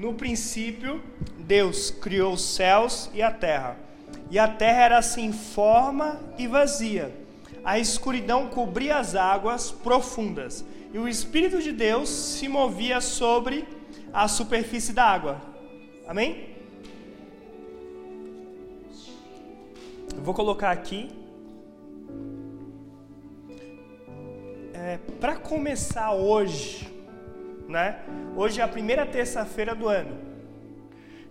No princípio, Deus criou os céus e a terra. E a terra era sem forma e vazia. A escuridão cobria as águas profundas, e o Espírito de Deus se movia sobre a superfície da água. Amém? Eu vou colocar aqui. É, Para começar hoje, né? Hoje é a primeira terça-feira do ano.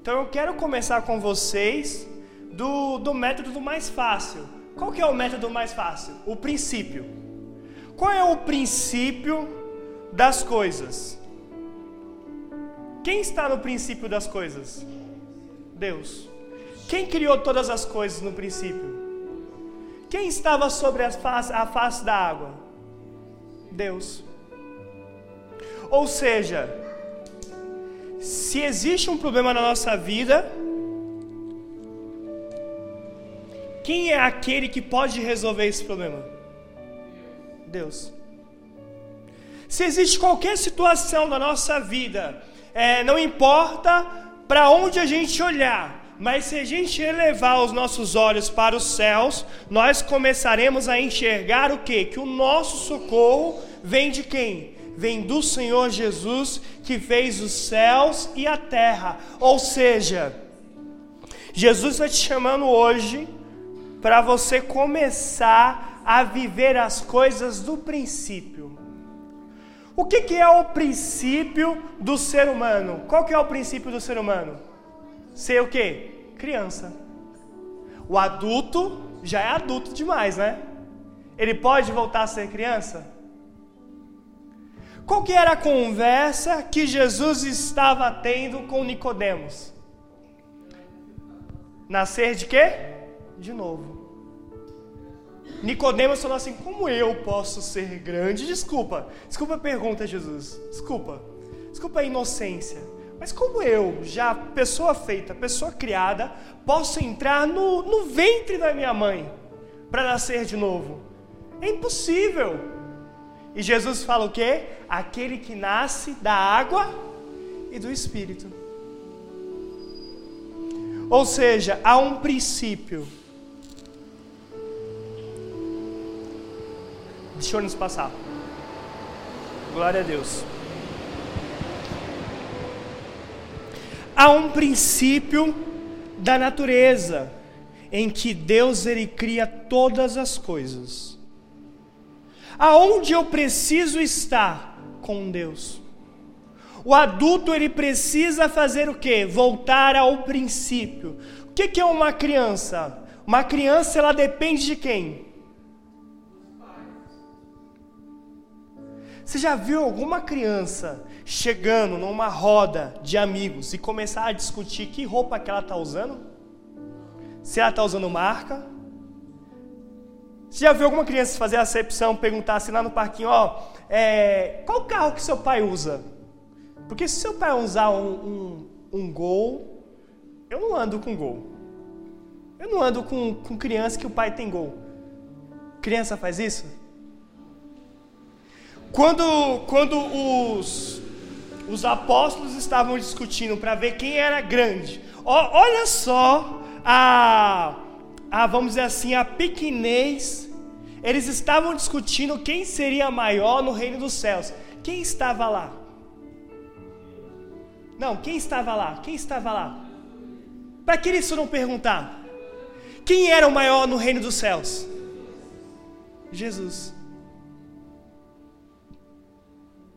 Então eu quero começar com vocês do, do método do mais fácil. Qual que é o método mais fácil? O princípio. Qual é o princípio das coisas? Quem está no princípio das coisas? Deus. Quem criou todas as coisas no princípio? Quem estava sobre a face, a face da água? Deus. Ou seja, se existe um problema na nossa vida, quem é aquele que pode resolver esse problema? Deus. Se existe qualquer situação na nossa vida, é, não importa para onde a gente olhar, mas se a gente elevar os nossos olhos para os céus, nós começaremos a enxergar o que? Que o nosso socorro vem de quem? Vem do Senhor Jesus que fez os céus e a terra. Ou seja, Jesus está te chamando hoje para você começar a viver as coisas do princípio. O que, que é o princípio do ser humano? Qual que é o princípio do ser humano? ser o quê? Criança. O adulto já é adulto demais, né? Ele pode voltar a ser criança? Qual que era a conversa que Jesus estava tendo com Nicodemos? Nascer de quê? De novo. Nicodemos falou assim: "Como eu posso ser grande?" Desculpa. Desculpa a pergunta, Jesus. Desculpa. Desculpa a inocência. Mas como eu, já pessoa feita, pessoa criada, posso entrar no, no ventre da minha mãe para nascer de novo? É impossível. E Jesus fala o quê? Aquele que nasce da água e do Espírito. Ou seja, há um princípio. Deixa eu nos passar. Glória a Deus. há um princípio da natureza em que Deus ele cria todas as coisas. Aonde eu preciso estar com Deus? O adulto ele precisa fazer o quê? Voltar ao princípio. O que, é uma criança? Uma criança ela depende de quem? Você já viu alguma criança chegando numa roda de amigos e começar a discutir que roupa que ela está usando? Se ela está usando marca? Você já viu alguma criança fazer acepção, perguntar assim lá no parquinho, ó, é, qual carro que seu pai usa? Porque se seu pai usar um, um, um gol, eu não ando com gol. Eu não ando com, com criança que o pai tem gol. Criança faz isso? Quando, quando os, os apóstolos estavam discutindo para ver quem era grande, olha só a, a, vamos dizer assim, a pequenez. Eles estavam discutindo quem seria maior no reino dos céus. Quem estava lá? Não, quem estava lá? Quem estava lá? Para que eles foram perguntar? Quem era o maior no reino dos céus? Jesus.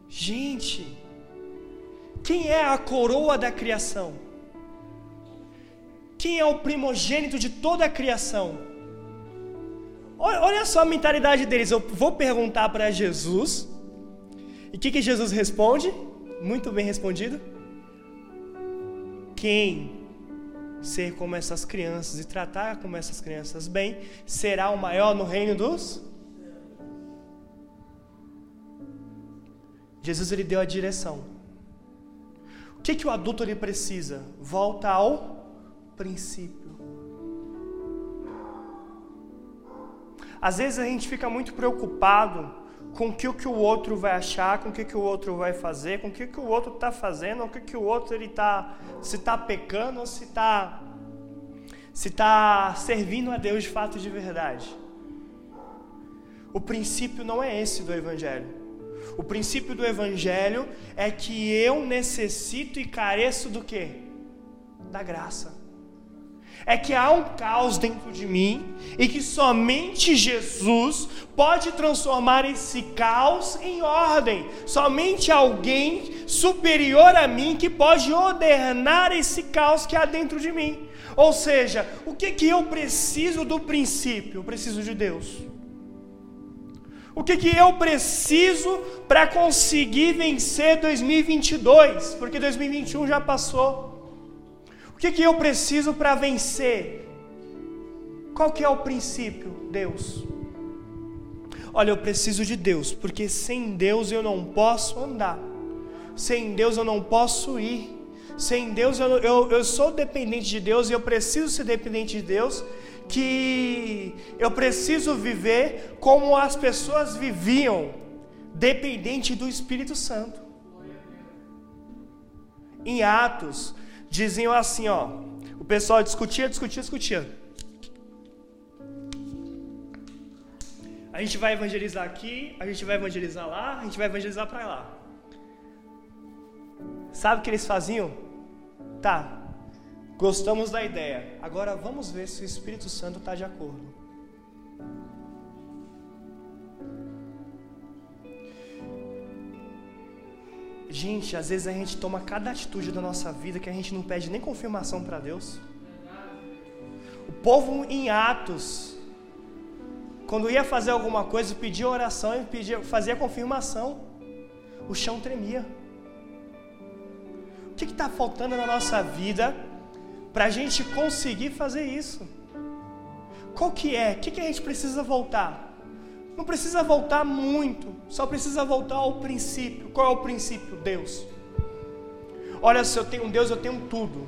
Gente, quem é a coroa da criação? Quem é o primogênito de toda a criação? Olha só a mentalidade deles. Eu vou perguntar para Jesus. E o que, que Jesus responde? Muito bem respondido. Quem ser como essas crianças e tratar como essas crianças bem será o maior no reino dos Jesus ele deu a direção. O que, que o adulto ele precisa? Volta ao princípio. Às vezes a gente fica muito preocupado com o que, o que o outro vai achar, com o que, que o outro vai fazer, com o que, que o outro está fazendo, o que, que o outro ele tá, se está pecando ou se está se tá servindo a Deus de fato de verdade. O princípio não é esse do Evangelho. O princípio do Evangelho é que eu necessito e careço do que? Da graça é que há um caos dentro de mim e que somente Jesus pode transformar esse caos em ordem. Somente alguém superior a mim que pode ordenar esse caos que há dentro de mim. Ou seja, o que que eu preciso do princípio? Eu preciso de Deus. O que, que eu preciso para conseguir vencer 2022? Porque 2021 já passou que, que eu preciso para vencer? Qual que é o princípio? Deus. Olha, eu preciso de Deus, porque sem Deus eu não posso andar. Sem Deus eu não posso ir. Sem Deus eu, eu, eu sou dependente de Deus e eu preciso ser dependente de Deus. Que eu preciso viver como as pessoas viviam, dependente do Espírito Santo. Em Atos, diziam assim, ó. O pessoal discutia, discutia, discutia. A gente vai evangelizar aqui, a gente vai evangelizar lá, a gente vai evangelizar para lá. Sabe o que eles faziam? Tá, gostamos da ideia. Agora vamos ver se o Espírito Santo está de acordo. Gente, às vezes a gente toma cada atitude da nossa vida que a gente não pede nem confirmação para Deus. O povo em Atos, quando ia fazer alguma coisa, pedia oração e pedia, fazia confirmação, o chão tremia. O que está faltando na nossa vida para a gente conseguir fazer isso? Qual que é? O que, que a gente precisa voltar? Não precisa voltar muito, só precisa voltar ao princípio. Qual é o princípio? Deus. Olha, se eu tenho um Deus, eu tenho tudo.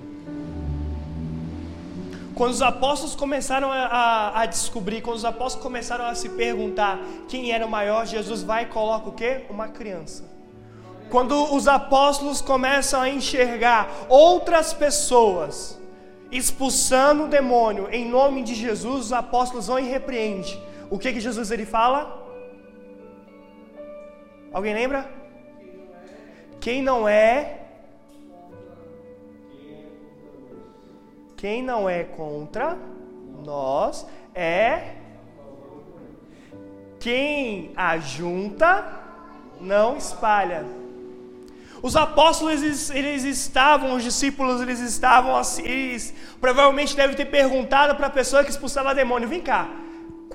Quando os apóstolos começaram a, a, a, descobrir, quando os apóstolos começaram a se perguntar quem era o maior, Jesus vai e coloca o quê? Uma criança. Quando os apóstolos começam a enxergar outras pessoas expulsando o demônio em nome de Jesus, os apóstolos vão e repreendem o que que Jesus ele fala? Alguém lembra? Quem não é Quem não é contra nós é quem ajunta não espalha. Os apóstolos eles, eles, estavam, os discípulos eles estavam assim, eles provavelmente devem ter perguntado para a pessoa que expulsava demônio: "Vem cá,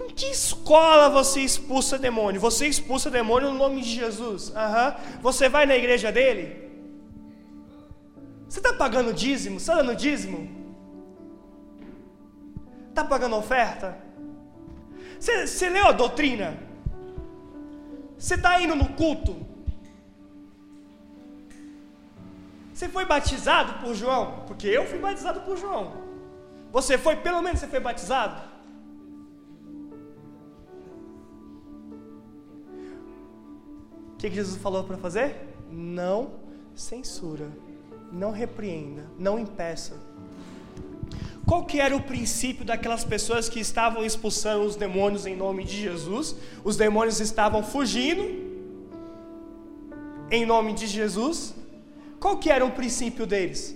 com que escola você expulsa demônio? Você expulsa demônio no nome de Jesus. Uhum. Você vai na igreja dele? Você está pagando dízimo? Está dando dízimo? Está pagando oferta? Você, você leu a doutrina? Você está indo no culto? Você foi batizado por João? Porque eu fui batizado por João. Você foi, pelo menos você foi batizado? Que, que Jesus falou para fazer? Não censura, não repreenda, não impeça. Qual que era o princípio daquelas pessoas que estavam expulsando os demônios em nome de Jesus? Os demônios estavam fugindo em nome de Jesus. Qual que era o princípio deles?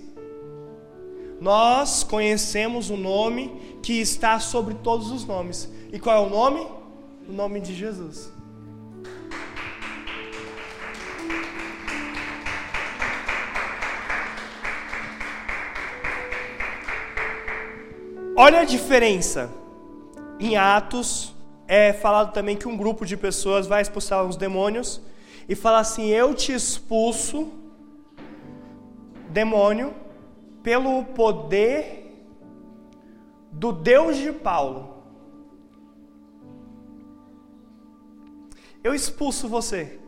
Nós conhecemos o nome que está sobre todos os nomes. E qual é o nome? O nome de Jesus. Olha a diferença. Em Atos é falado também que um grupo de pessoas vai expulsar os demônios e fala assim: Eu te expulso, demônio, pelo poder do Deus de Paulo. Eu expulso você.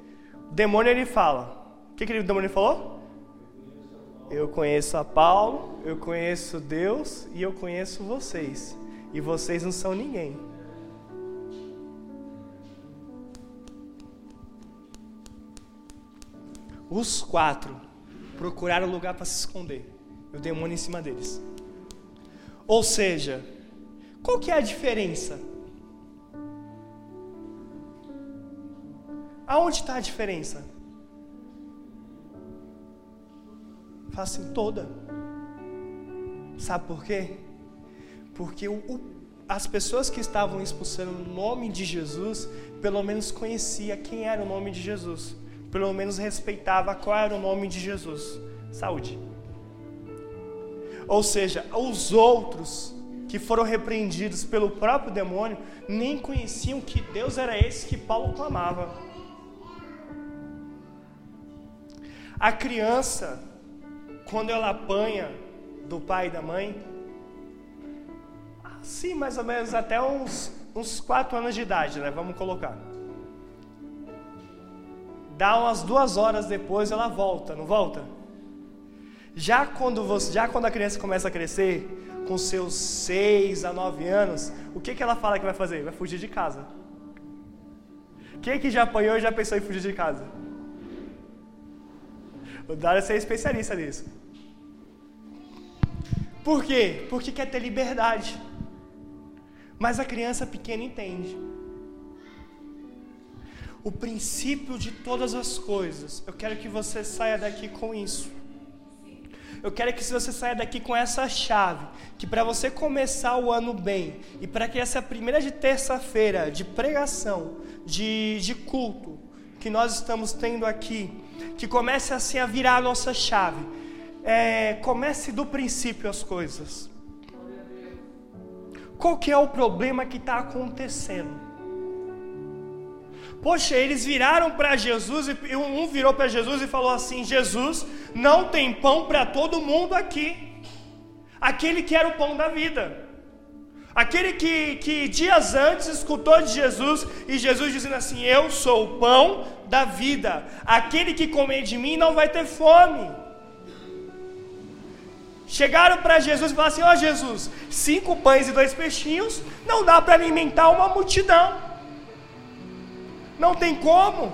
O demônio ele fala. O que, que o demônio falou? Eu conheço a Paulo, eu conheço Deus e eu conheço vocês. E vocês não são ninguém. os quatro procuraram lugar para se esconder. E o demônio em cima deles. Ou seja, qual que é a diferença? Aonde está a diferença? Fala toda. Sabe por quê? Porque o, o, as pessoas que estavam expulsando o nome de Jesus, pelo menos conhecia quem era o nome de Jesus. Pelo menos respeitava qual era o nome de Jesus. Saúde. Ou seja, os outros que foram repreendidos pelo próprio demônio nem conheciam que Deus era esse que Paulo clamava. A criança, quando ela apanha do pai e da mãe, assim mais ou menos até uns, uns quatro anos de idade, né? Vamos colocar. Dá umas duas horas depois ela volta, não volta? Já quando, você, já quando a criança começa a crescer, com seus 6 a 9 anos, o que, que ela fala que vai fazer? Vai fugir de casa. Quem que já apanhou e já pensou em fugir de casa? O Dário é especialista nisso. Por quê? Porque quer ter liberdade. Mas a criança pequena entende. O princípio de todas as coisas. Eu quero que você saia daqui com isso. Eu quero que você saia daqui com essa chave, que para você começar o ano bem e para que essa primeira de terça-feira de pregação, de, de culto que nós estamos tendo aqui, que comece assim a virar a nossa chave. É, comece do princípio as coisas. Qual que é o problema que está acontecendo? Poxa, eles viraram para Jesus e um virou para Jesus e falou assim: Jesus, não tem pão para todo mundo aqui. Aquele que era o pão da vida. Aquele que, que dias antes escutou de Jesus e Jesus dizendo assim: Eu sou o pão da vida. Aquele que comer de mim não vai ter fome. Chegaram para Jesus e falaram assim: Ó oh, Jesus, cinco pães e dois peixinhos não dá para alimentar uma multidão. Não tem como.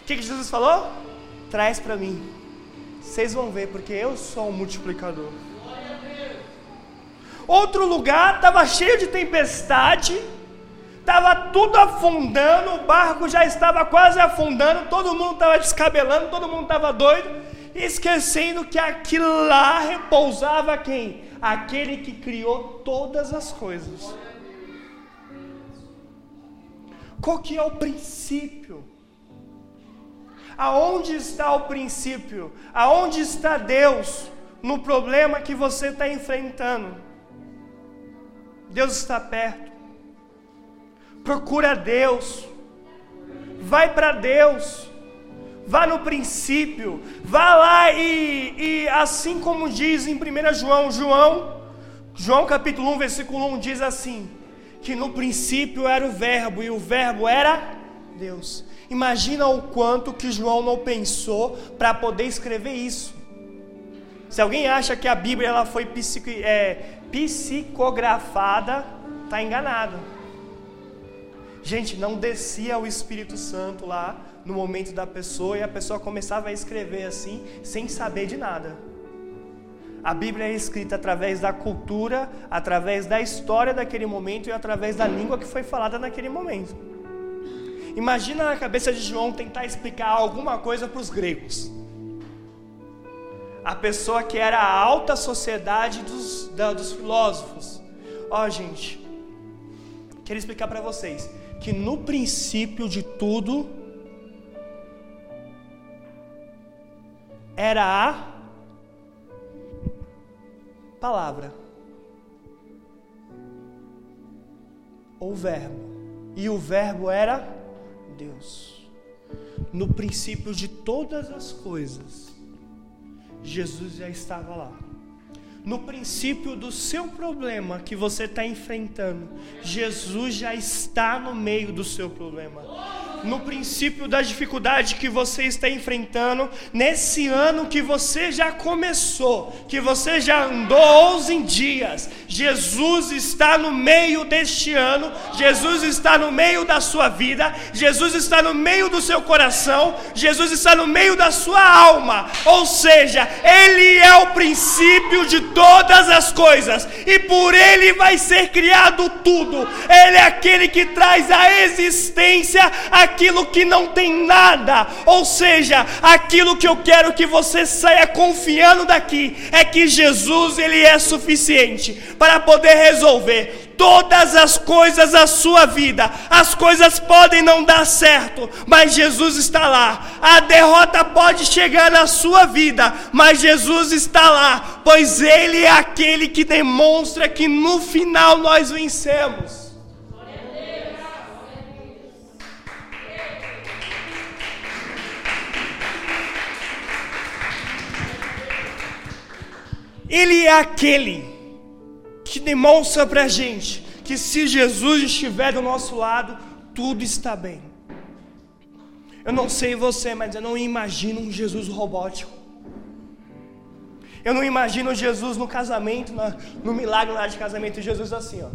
O que, que Jesus falou? Traz para mim. Vocês vão ver, porque eu sou um multiplicador. Outro lugar estava cheio de tempestade, estava tudo afundando, o barco já estava quase afundando, todo mundo estava descabelando, todo mundo estava doido, esquecendo que aquilo lá repousava quem? Aquele que criou todas as coisas. Qual que é o princípio? Aonde está o princípio? Aonde está Deus no problema que você está enfrentando? Deus está perto. Procura Deus. Vai para Deus. Vá no princípio. Vá lá e, e assim como diz em 1 João, João, João capítulo 1, versículo 1 diz assim: que no princípio era o Verbo e o Verbo era Deus. Imagina o quanto que João não pensou para poder escrever isso. Se alguém acha que a Bíblia ela foi psico, é, psicografada, está enganado. Gente, não descia o Espírito Santo lá no momento da pessoa e a pessoa começava a escrever assim, sem saber de nada. A Bíblia é escrita através da cultura, através da história daquele momento e através da língua que foi falada naquele momento. Imagina na cabeça de João tentar explicar alguma coisa para os gregos. A pessoa que era a alta sociedade dos, da, dos filósofos. Ó, oh, gente, quero explicar para vocês que no princípio de tudo era a palavra. Ou verbo. E o verbo era Deus. No princípio de todas as coisas, Jesus já estava lá. No princípio do seu problema que você está enfrentando, Jesus já está no meio do seu problema. No princípio da dificuldade que você está enfrentando, nesse ano que você já começou, que você já andou 11 dias. Jesus está no meio deste ano, Jesus está no meio da sua vida, Jesus está no meio do seu coração, Jesus está no meio da sua alma. Ou seja, Ele é o princípio de todas as coisas e por Ele vai ser criado tudo. Ele é aquele que traz a existência aquilo que não tem nada. Ou seja, aquilo que eu quero que você saia confiando daqui é que Jesus ele é suficiente para poder resolver todas as coisas da sua vida. As coisas podem não dar certo, mas Jesus está lá. A derrota pode chegar na sua vida, mas Jesus está lá, pois Ele é aquele que demonstra que no final nós vencemos. Ele é aquele que demonstra para a gente que se Jesus estiver do nosso lado, tudo está bem. Eu não sei você, mas eu não imagino um Jesus robótico. Eu não imagino Jesus no casamento, no milagre lá de casamento, Jesus assim, ó.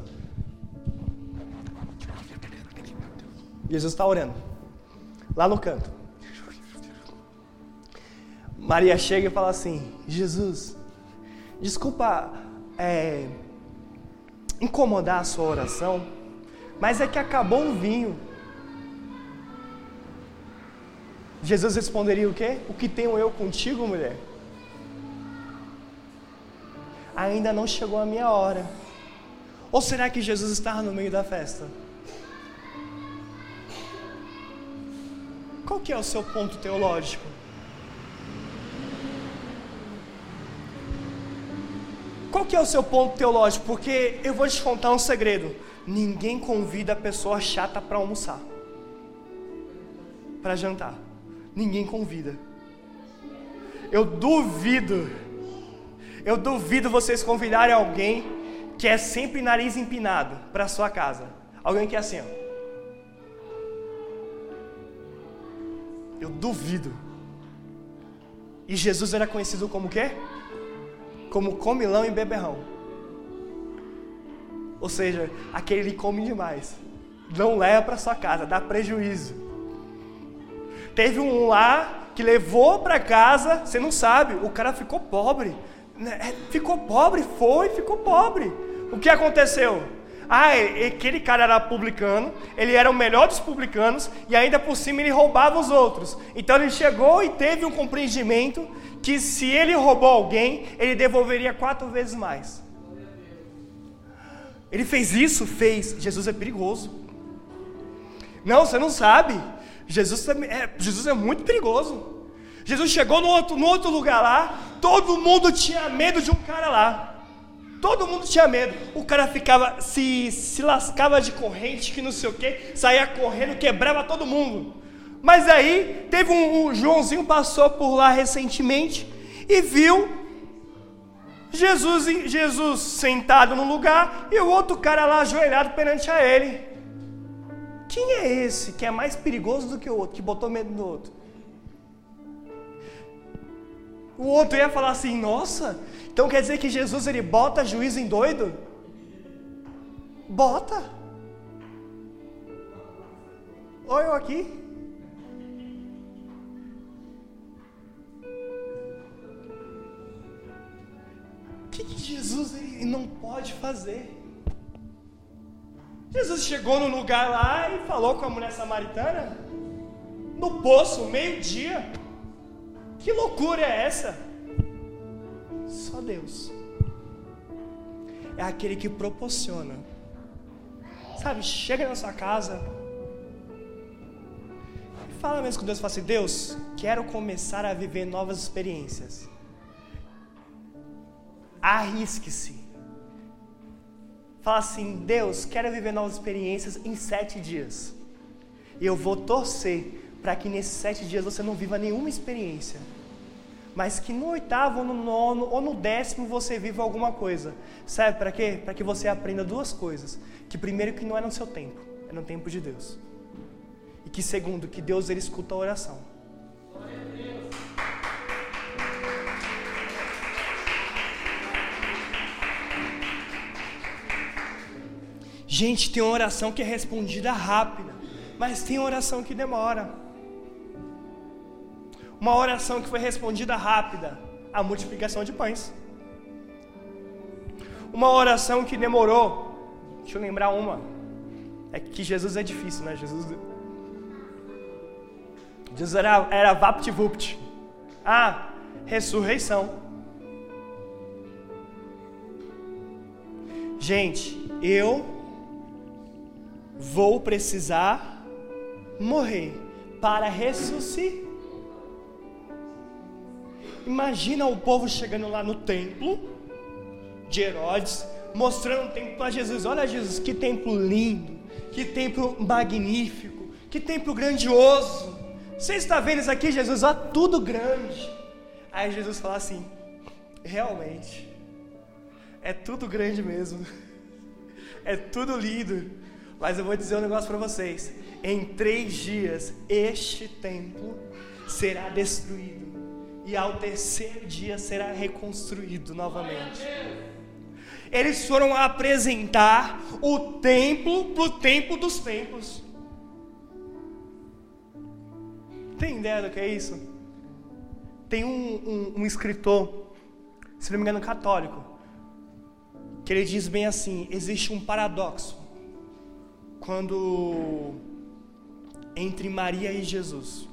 Jesus está orando, lá no canto. Maria chega e fala assim: Jesus, desculpa é, incomodar a sua oração, mas é que acabou o vinho. Jesus responderia o quê? O que tenho eu contigo, mulher? Ainda não chegou a minha hora. Ou será que Jesus estava no meio da festa? Qual que é o seu ponto teológico? Qual que é o seu ponto teológico? Porque eu vou te contar um segredo. Ninguém convida a pessoa chata para almoçar. Para jantar. Ninguém convida. Eu duvido. Eu duvido vocês convidarem alguém que é sempre nariz empinado para sua casa. Alguém que é assim, ó. Eu duvido. E Jesus era conhecido como quê? Como comilão e beberrão. Ou seja, aquele que come demais. Não leva para sua casa, dá prejuízo. Teve um lá que levou para casa, você não sabe, o cara ficou pobre. Né? É, ficou pobre, foi, ficou pobre. O que aconteceu? Ah, aquele cara era publicano, ele era o melhor dos publicanos e ainda por cima ele roubava os outros. Então ele chegou e teve um compreendimento que se ele roubou alguém, ele devolveria quatro vezes mais. Ele fez isso? Fez. Jesus é perigoso. Não, você não sabe. Jesus é, Jesus é muito perigoso. Jesus chegou no outro, no outro lugar lá, todo mundo tinha medo de um cara lá. Todo mundo tinha medo. O cara ficava, se, se lascava de corrente, que não sei o que, saía correndo, quebrava todo mundo. Mas aí teve um, um Joãozinho passou por lá recentemente e viu Jesus, Jesus sentado no lugar e o outro cara lá ajoelhado perante a ele. Quem é esse que é mais perigoso do que o outro, que botou medo do outro? O outro ia falar assim: Nossa, então quer dizer que Jesus ele bota juízo em doido? Bota. Olha eu aqui. Jesus ele não pode fazer? Jesus chegou no lugar lá e falou com a mulher samaritana, no poço, meio-dia. Que loucura é essa? Só Deus é aquele que proporciona. Sabe, chega na sua casa e fala mesmo com Deus, fala assim: Deus, quero começar a viver novas experiências. Arrisque-se. Fala assim: Deus, quero viver novas experiências em sete dias. E eu vou torcer para que nesses sete dias você não viva nenhuma experiência. Mas que no oitavo, ou no nono, ou no décimo você viva alguma coisa. Sabe para quê? Para que você aprenda duas coisas. Que primeiro que não é no seu tempo, é no tempo de Deus. E que segundo, que Deus ele escuta a oração. Gente, tem uma oração que é respondida rápida, mas tem oração que demora. Uma oração que foi respondida rápida, a multiplicação de pães. Uma oração que demorou, deixa eu lembrar uma. É que Jesus é difícil, né? Jesus, Jesus era, era vapt-vupt. Ah, ressurreição. Gente, eu vou precisar morrer para ressuscitar. Imagina o povo chegando lá no templo de Herodes, mostrando o templo para Jesus. Olha, Jesus, que templo lindo, que templo magnífico, que templo grandioso. Você está vendo isso aqui, Jesus? Olha tudo grande. Aí Jesus fala assim: realmente, é tudo grande mesmo, é tudo lindo. Mas eu vou dizer um negócio para vocês: em três dias este templo será destruído e ao terceiro dia será reconstruído novamente. Eles foram apresentar o templo para o templo dos templos. Tem ideia do que é isso? Tem um, um, um escritor, se não me engano, católico, que ele diz bem assim: existe um paradoxo quando entre Maria e Jesus.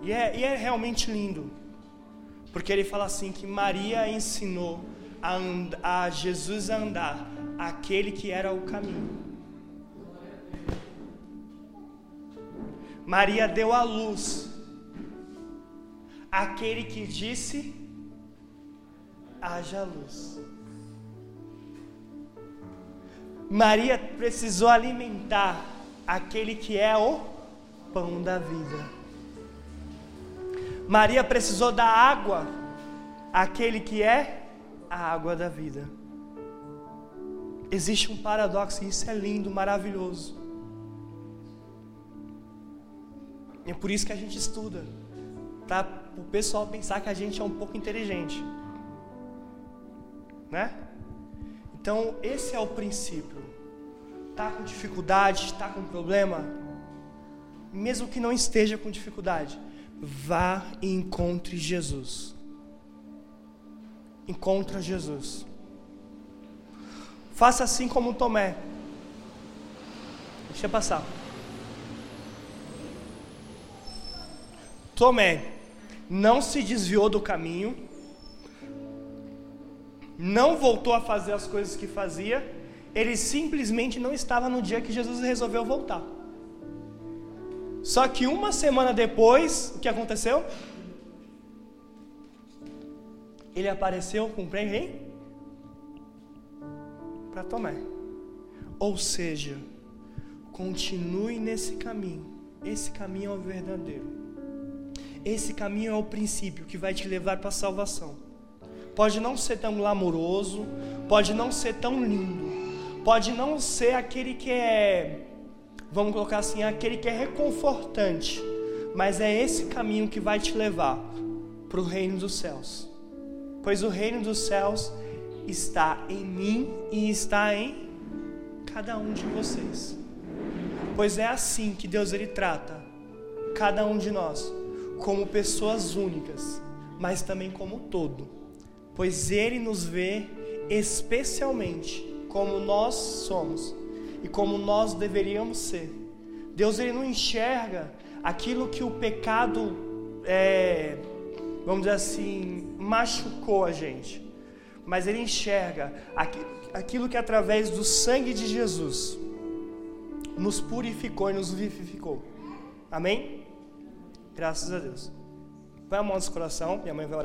E é, e é realmente lindo, porque ele fala assim que Maria ensinou a, and, a Jesus a andar aquele que era o caminho. Maria deu a luz aquele que disse: haja luz. Maria precisou alimentar aquele que é o pão da vida. Maria precisou dar água àquele que é a água da vida. Existe um paradoxo e isso é lindo, maravilhoso. E é por isso que a gente estuda, para o pessoal pensar que a gente é um pouco inteligente, né? Então, esse é o princípio. Está com dificuldade, está com problema? Mesmo que não esteja com dificuldade, vá e encontre Jesus. Encontra Jesus. Faça assim como Tomé. Deixa eu passar. Tomé não se desviou do caminho, não voltou a fazer as coisas que fazia, ele simplesmente não estava no dia que Jesus resolveu voltar. Só que uma semana depois, o que aconteceu? Ele apareceu com quem? Para Tomé. Ou seja, continue nesse caminho. Esse caminho é o verdadeiro. Esse caminho é o princípio que vai te levar para a salvação. Pode não ser tão glamouroso, pode não ser tão lindo, pode não ser aquele que é, vamos colocar assim, aquele que é reconfortante, mas é esse caminho que vai te levar para o reino dos céus. Pois o reino dos céus está em mim e está em cada um de vocês. Pois é assim que Deus ele trata cada um de nós como pessoas únicas, mas também como todo pois Ele nos vê especialmente como nós somos e como nós deveríamos ser. Deus ele não enxerga aquilo que o pecado, é, vamos dizer assim, machucou a gente, mas ele enxerga aquilo que através do sangue de Jesus nos purificou e nos vivificou. Amém? Graças a Deus. Põe a mão no coração, minha mãe vai orar.